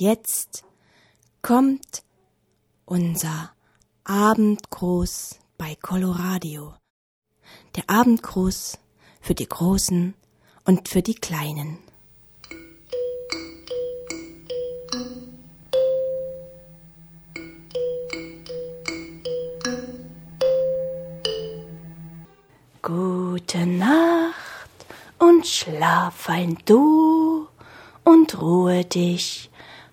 jetzt kommt unser Abendgruß bei Coloradio. Der Abendgruß für die Großen und für die Kleinen. Gute Nacht und schlaf fein du und ruhe dich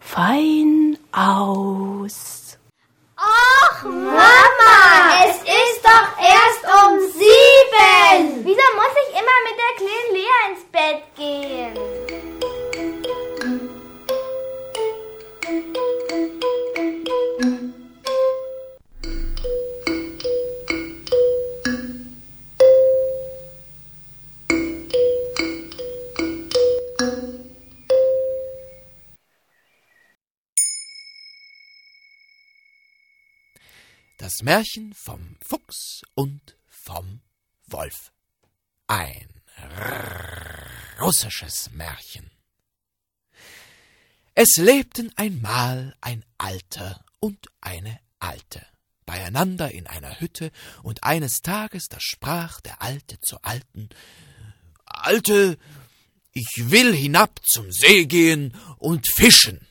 fein aus. Och, Mama, es ist Das Märchen vom Fuchs und vom Wolf. Ein russisches Märchen. Es lebten einmal ein Alter und eine Alte beieinander in einer Hütte, und eines Tages, da sprach der Alte zur Alten Alte, ich will hinab zum See gehen und fischen.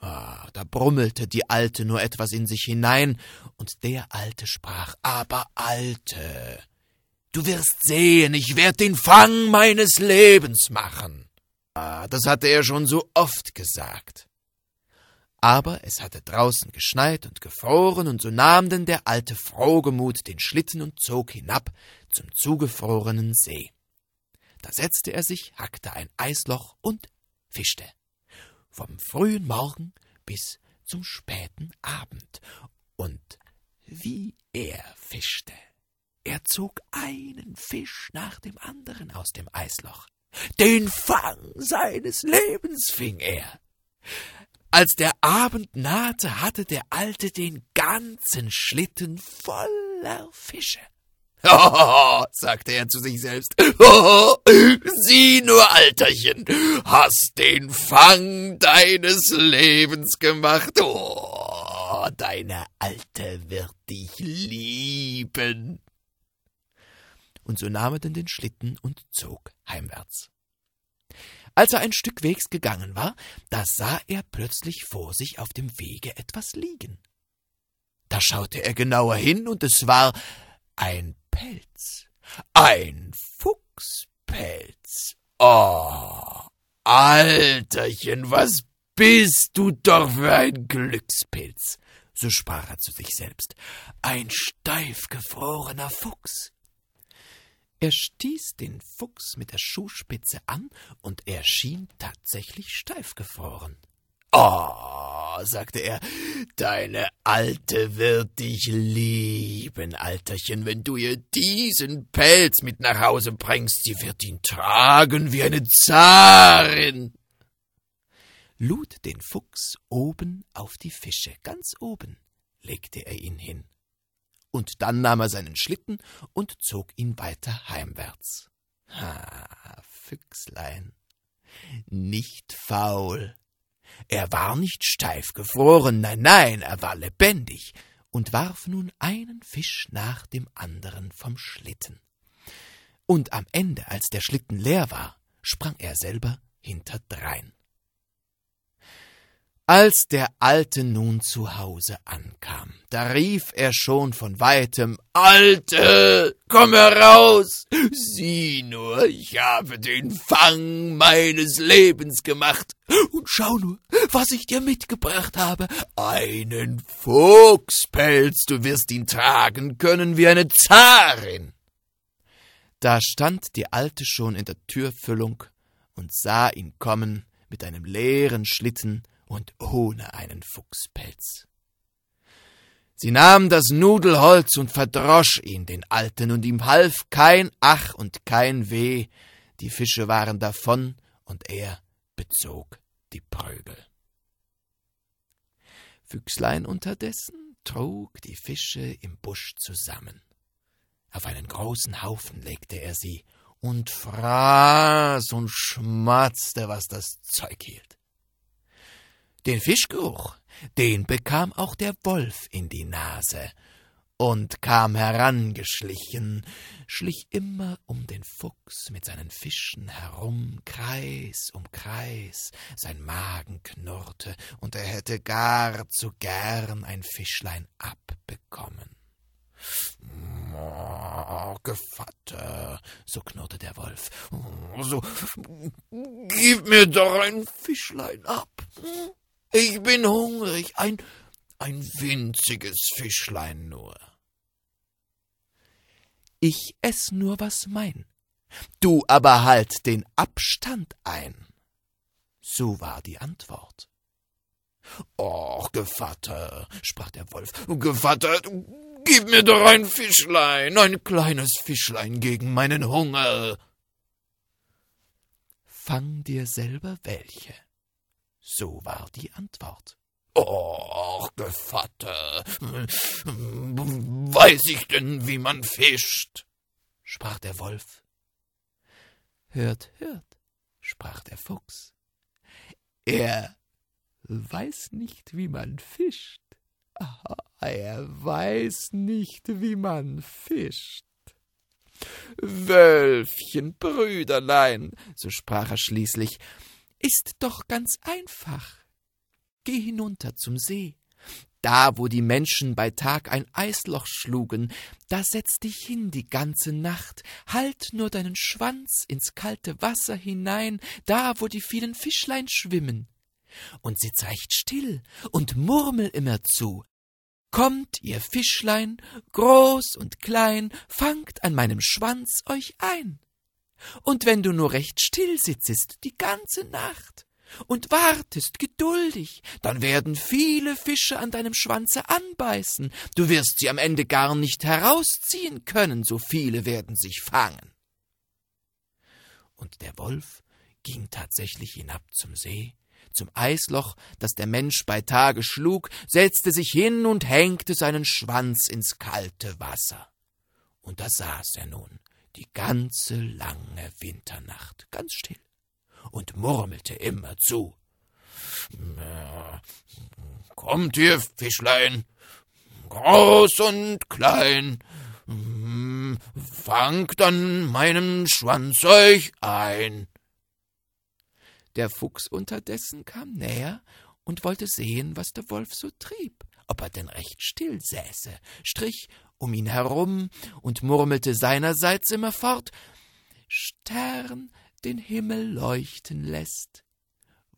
Ah, da brummelte die Alte nur etwas in sich hinein, und der Alte sprach Aber Alte, du wirst sehen, ich werd den Fang meines Lebens machen. Ah, das hatte er schon so oft gesagt. Aber es hatte draußen geschneit und gefroren, und so nahm denn der alte Frohgemut den Schlitten und zog hinab zum zugefrorenen See. Da setzte er sich, hackte ein Eisloch und fischte vom frühen Morgen bis zum späten Abend. Und wie er fischte. Er zog einen Fisch nach dem anderen aus dem Eisloch. Den Fang seines Lebens fing er. Als der Abend nahte, hatte der Alte den ganzen Schlitten voller Fische. Hohoho, sagte er zu sich selbst. Sieh nur, Alterchen, hast den Fang deines Lebens gemacht. Oh, deine Alte wird dich lieben. Und so nahm er denn den Schlitten und zog heimwärts. Als er ein Stück Wegs gegangen war, da sah er plötzlich vor sich auf dem Wege etwas liegen. Da schaute er genauer hin, und es war ein Pelz. Ein Fuchspelz. Oh, Alterchen, was bist du doch für ein Glückspilz. So sprach er zu sich selbst. Ein steif gefrorener Fuchs. Er stieß den Fuchs mit der Schuhspitze an, und er schien tatsächlich steif gefroren. Oh, sagte er, deine Alte wird dich lieben, Alterchen, wenn du ihr diesen Pelz mit nach Hause bringst. Sie wird ihn tragen wie eine Zarin. Lud den Fuchs oben auf die Fische, ganz oben, legte er ihn hin. Und dann nahm er seinen Schlitten und zog ihn weiter heimwärts. Ha, Füchslein, nicht faul, er war nicht steif gefroren, nein, nein, er war lebendig und warf nun einen Fisch nach dem anderen vom Schlitten. Und am Ende, als der Schlitten leer war, sprang er selber hinterdrein. Als der Alte nun zu Hause ankam, da rief er schon von weitem Alte, komm heraus. Sieh nur, ich habe den Fang meines Lebens gemacht. Und schau nur, was ich dir mitgebracht habe. Einen Fuchspelz, du wirst ihn tragen können wie eine Zarin. Da stand die Alte schon in der Türfüllung und sah ihn kommen mit einem leeren Schlitten und ohne einen Fuchspelz. Sie nahm das Nudelholz und verdrosch ihn, den Alten, und ihm half kein Ach und kein Weh, die Fische waren davon, und er bezog die Prügel. Füchslein unterdessen trug die Fische im Busch zusammen. Auf einen großen Haufen legte er sie und fraß und schmatzte, was das Zeug hielt. Den Fischgeruch, den bekam auch der Wolf in die Nase und kam herangeschlichen, schlich immer um den Fuchs mit seinen Fischen herum, Kreis um Kreis, sein Magen knurrte, und er hätte gar zu gern ein Fischlein abbekommen. Gevatter, so knurrte der Wolf, so, gib mir doch ein Fischlein ab. Ich bin hungrig, ein, ein winziges Fischlein nur. Ich ess nur, was mein. Du aber halt den Abstand ein. So war die Antwort. Och, Gevatter, sprach der Wolf, Gevatter, gib mir doch ein Fischlein, ein kleines Fischlein gegen meinen Hunger. Fang dir selber welche. So war die Antwort. Och, Gevatter, weiß ich denn, wie man fischt? sprach der Wolf. Hört, hört, sprach der Fuchs. Er weiß nicht, wie man fischt. Er weiß nicht, wie man fischt. Wölfchen, Brüderlein, so sprach er schließlich, ist doch ganz einfach. Geh hinunter zum See. Da, wo die Menschen bei Tag ein Eisloch schlugen, da setz dich hin die ganze Nacht, halt nur deinen Schwanz ins kalte Wasser hinein, da, wo die vielen Fischlein schwimmen. Und sitz recht still und murmel immer zu. Kommt, ihr Fischlein, groß und klein, fangt an meinem Schwanz euch ein. Und wenn du nur recht still sitzest die ganze Nacht, und wartest geduldig, dann werden viele Fische an deinem Schwanze anbeißen, du wirst sie am Ende gar nicht herausziehen können, so viele werden sich fangen. Und der Wolf ging tatsächlich hinab zum See, zum Eisloch, das der Mensch bei Tage schlug, setzte sich hin und hängte seinen Schwanz ins kalte Wasser. Und da saß er nun die ganze lange Winternacht ganz still und murmelte immer zu. Kommt ihr, Fischlein, groß und klein, fangt an meinem Schwanz euch ein. Der Fuchs unterdessen kam näher und wollte sehen, was der Wolf so trieb, ob er denn recht still säße, strich um ihn herum und murmelte seinerseits immerfort Stern, den Himmel leuchten lässt.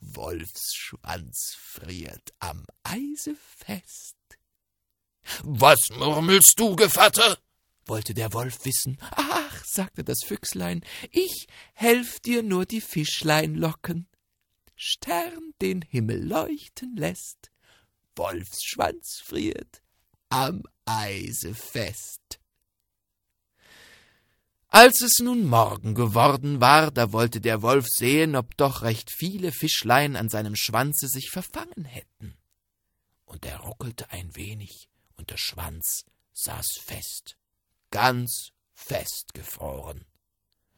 Wolfsschwanz friert am Eise fest. Was murmelst du, Gevatter? wollte der Wolf wissen. Ach, sagte das Füchslein, ich helf dir nur die Fischlein locken. Stern den Himmel leuchten lässt, Wolfsschwanz friert am Eise fest. Als es nun Morgen geworden war, da wollte der Wolf sehen, ob doch recht viele Fischlein an seinem Schwanze sich verfangen hätten. Und er ruckelte ein wenig, und der Schwanz saß fest, ganz festgefroren.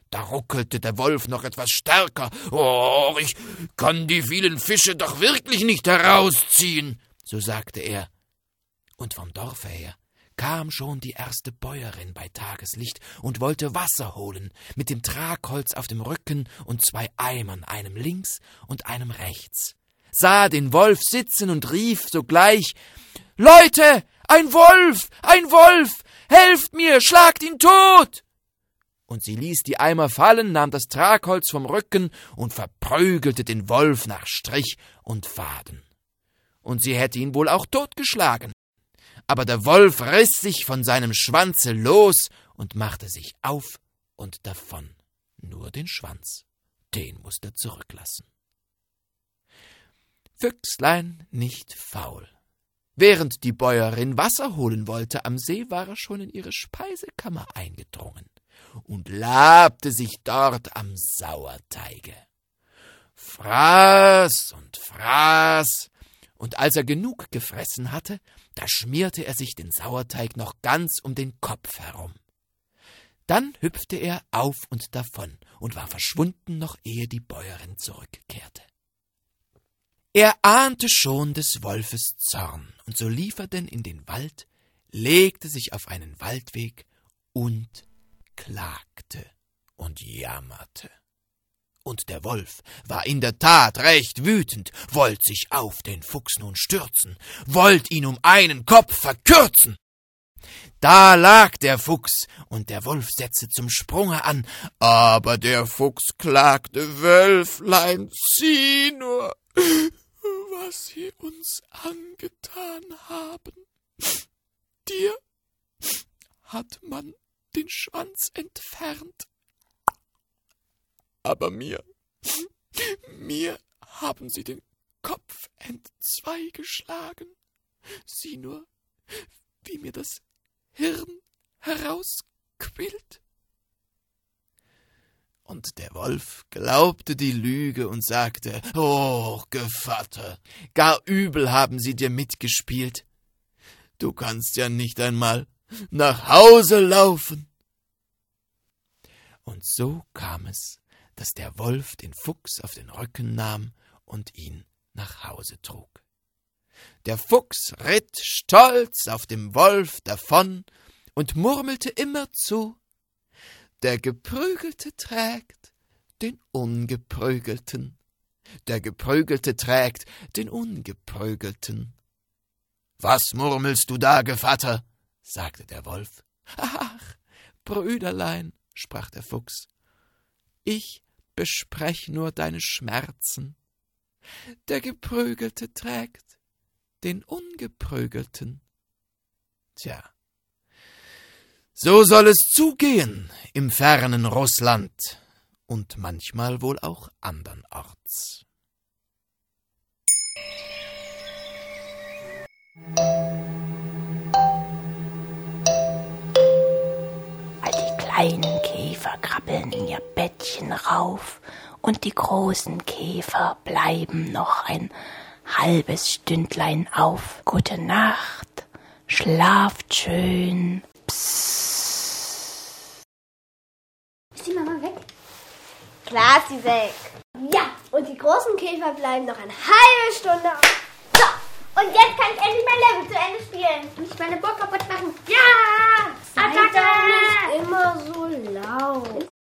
Da ruckelte der Wolf noch etwas stärker. Oh, ich kann die vielen Fische doch wirklich nicht herausziehen, so sagte er. Und vom Dorfe her kam schon die erste Bäuerin bei Tageslicht und wollte Wasser holen, mit dem Tragholz auf dem Rücken und zwei Eimern, einem links und einem rechts, sah den Wolf sitzen und rief sogleich Leute, ein Wolf, ein Wolf, helft mir, schlagt ihn tot. Und sie ließ die Eimer fallen, nahm das Tragholz vom Rücken und verprügelte den Wolf nach Strich und Faden. Und sie hätte ihn wohl auch totgeschlagen, aber der Wolf riß sich von seinem Schwanze los und machte sich auf und davon. Nur den Schwanz, den musste er zurücklassen. Füchslein nicht faul. Während die Bäuerin Wasser holen wollte am See, war er schon in ihre Speisekammer eingedrungen und labte sich dort am Sauerteige. Fraß und fraß, und als er genug gefressen hatte, da schmierte er sich den Sauerteig noch ganz um den Kopf herum. Dann hüpfte er auf und davon und war verschwunden, noch ehe die Bäuerin zurückkehrte. Er ahnte schon des Wolfes Zorn, und so lief er denn in den Wald, legte sich auf einen Waldweg und klagte und jammerte. Und der Wolf war in der Tat recht wütend, wollt sich auf den Fuchs nun stürzen, wollt ihn um einen Kopf verkürzen. Da lag der Fuchs, und der Wolf setzte zum Sprunge an, aber der Fuchs klagte, Wölflein, sieh nur, was sie uns angetan haben. Dir hat man den Schwanz entfernt, aber mir, mir haben sie den Kopf entzweigeschlagen. Sieh nur, wie mir das Hirn herausquillt. Und der Wolf glaubte die Lüge und sagte, Oh, Gevatter, gar übel haben sie dir mitgespielt. Du kannst ja nicht einmal nach Hause laufen. Und so kam es, dass der Wolf den Fuchs auf den Rücken nahm und ihn nach Hause trug. Der Fuchs ritt stolz auf dem Wolf davon und murmelte immerzu Der Geprügelte trägt den Ungeprügelten, der Geprügelte trägt den Ungeprügelten. Was murmelst du da, Gevatter? sagte der Wolf. Ach, Brüderlein, sprach der Fuchs, ich besprech nur deine Schmerzen. Der Geprügelte trägt den Ungeprügelten. Tja, so soll es zugehen im fernen Russland und manchmal wohl auch andernorts. All die kleinen Käfer krabbeln in ihr Bettchen rauf und die großen Käfer bleiben noch ein halbes Stündlein auf. Gute Nacht, schlaft schön. Psst. Ist die Mama weg? Klar ist sie weg. Ja, und die großen Käfer bleiben noch eine halbe Stunde auf. So, und jetzt kann ich endlich mein Level zu Ende spielen. Nicht meine Burg kaputt machen. Ja! Sei Attacke! doch nicht immer so laut.